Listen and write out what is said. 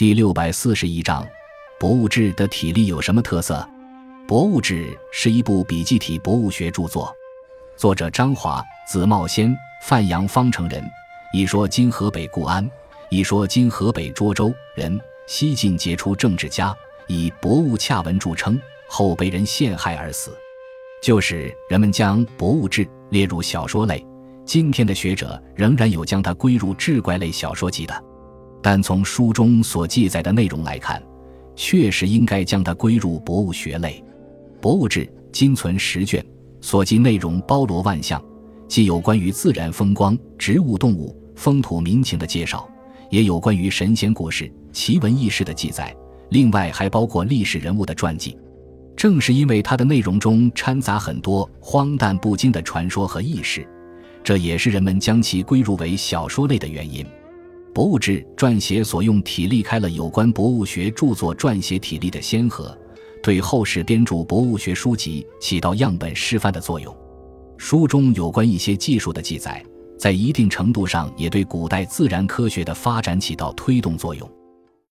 第六百四十一章，博物志的体例有什么特色？《博物志》是一部笔记体博物学著作，作者张华，字茂先，范阳方城人，一说今河北固安，一说今河北涿州人，西晋杰出政治家，以博物洽文著称，后被人陷害而死。就是人们将《博物志》列入小说类，今天的学者仍然有将它归入志怪类小说集的。但从书中所记载的内容来看，确实应该将它归入博物学类。《博物志》今存十卷，所记内容包罗万象，既有关于自然风光、植物动物、风土民情的介绍，也有关于神仙故事、奇闻异事的记载，另外还包括历史人物的传记。正是因为它的内容中掺杂很多荒诞不经的传说和轶事，这也是人们将其归入为小说类的原因。《博物志》撰写所用体力开了有关博物学著作撰写体力的先河，对后世编著博物学书籍起到样本示范的作用。书中有关一些技术的记载，在一定程度上也对古代自然科学的发展起到推动作用。